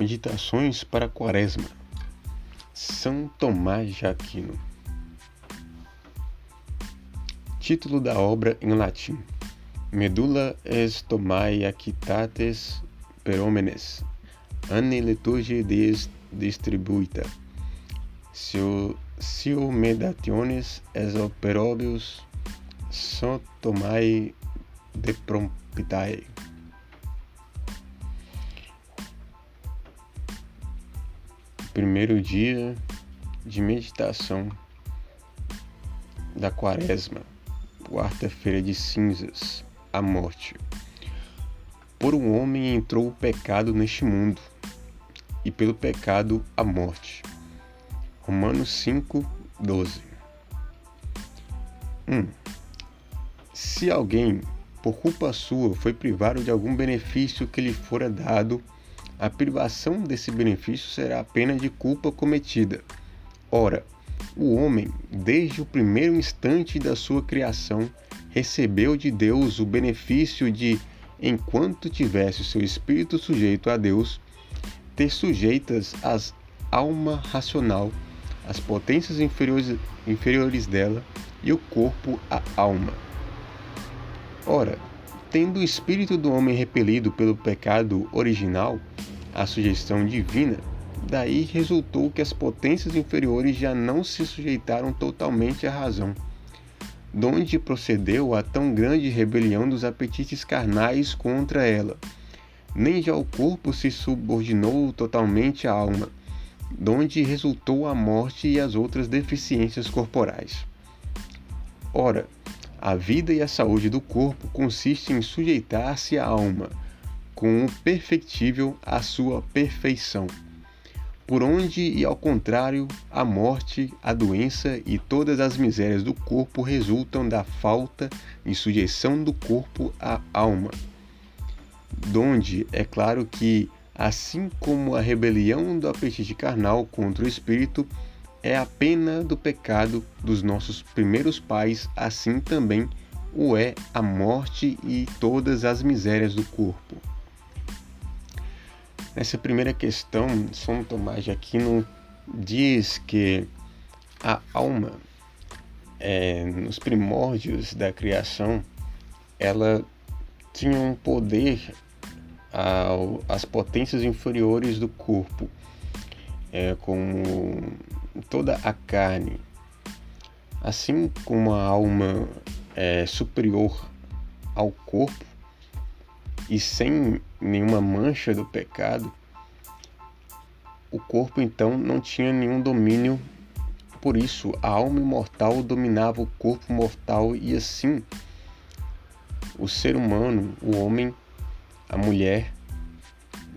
Meditações para a Quaresma. São Tomás de Aquino. Título da obra em latim: Medulla est Tomai Aquitates Peromenes, Anne liturgie dies distribuita. Seu, seu medationes es operobius so Tomai de prompitae. Primeiro dia de meditação da Quaresma, quarta-feira de cinzas, a morte. Por um homem entrou o pecado neste mundo, e pelo pecado a morte. Romanos 5, 12. 1. Se alguém, por culpa sua, foi privado de algum benefício que lhe fora dado, a privação desse benefício será a pena de culpa cometida. Ora, o homem, desde o primeiro instante da sua criação, recebeu de Deus o benefício de, enquanto tivesse o seu espírito sujeito a Deus, ter sujeitas as alma racional, as potências inferiores, inferiores dela e o corpo a alma. Ora, tendo o espírito do homem repelido pelo pecado original, a sugestão divina, daí resultou que as potências inferiores já não se sujeitaram totalmente à razão, donde procedeu a tão grande rebelião dos apetites carnais contra ela. Nem já o corpo se subordinou totalmente à alma, donde resultou a morte e as outras deficiências corporais. Ora, a vida e a saúde do corpo consistem em sujeitar-se à alma, com o perfectível à sua perfeição. Por onde e ao contrário, a morte, a doença e todas as misérias do corpo resultam da falta e sujeição do corpo à alma. Donde é claro que, assim como a rebelião do apetite carnal contra o espírito é a pena do pecado dos nossos primeiros pais, assim também o é a morte e todas as misérias do corpo. Nessa primeira questão, São Tomás de Aquino diz que a alma, é, nos primórdios da criação, ela tinha um poder ao, às potências inferiores do corpo, é, como toda a carne. Assim como a alma é superior ao corpo, e sem nenhuma mancha do pecado, o corpo então não tinha nenhum domínio. Por isso, a alma imortal dominava o corpo mortal e assim o ser humano, o homem, a mulher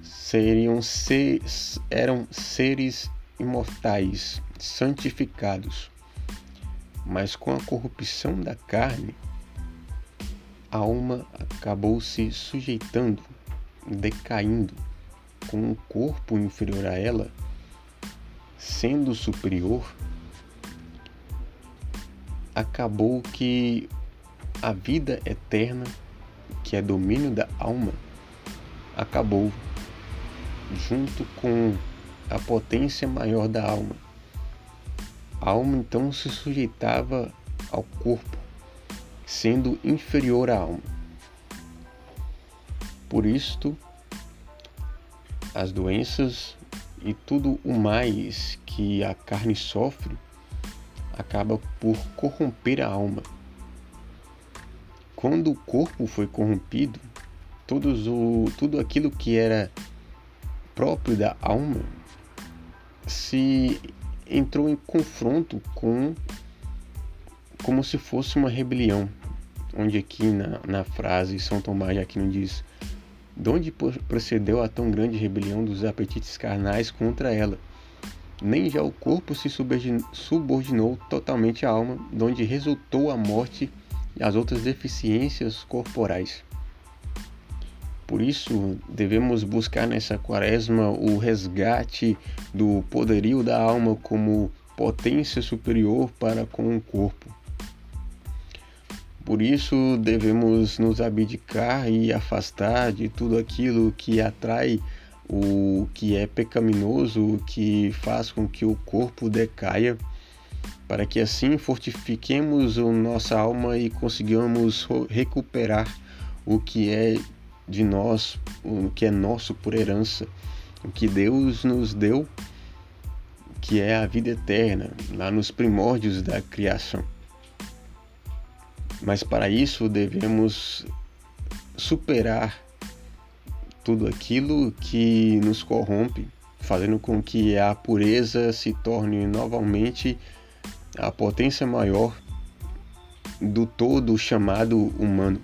seriam seres, eram seres imortais, santificados. Mas com a corrupção da carne, a alma acabou se sujeitando, decaindo, com um corpo inferior a ela, sendo superior, acabou que a vida eterna, que é domínio da alma, acabou junto com a potência maior da alma. A alma então se sujeitava ao corpo, sendo inferior à alma. Por isto, as doenças e tudo o mais que a carne sofre acaba por corromper a alma. Quando o corpo foi corrompido, todos o, tudo aquilo que era próprio da alma se entrou em confronto com como se fosse uma rebelião, onde aqui na, na frase São Tomás de Aquino diz de onde procedeu a tão grande rebelião dos apetites carnais contra ela? Nem já o corpo se subordinou totalmente à alma, de onde resultou a morte e as outras deficiências corporais. Por isso, devemos buscar nessa quaresma o resgate do poderio da alma como potência superior para com o corpo. Por isso, devemos nos abdicar e afastar de tudo aquilo que atrai o que é pecaminoso, o que faz com que o corpo decaia, para que assim fortifiquemos nossa alma e consigamos recuperar o que é de nós, o que é nosso por herança, o que Deus nos deu, que é a vida eterna, lá nos primórdios da criação. Mas para isso devemos superar tudo aquilo que nos corrompe, fazendo com que a pureza se torne novamente a potência maior do todo chamado humano.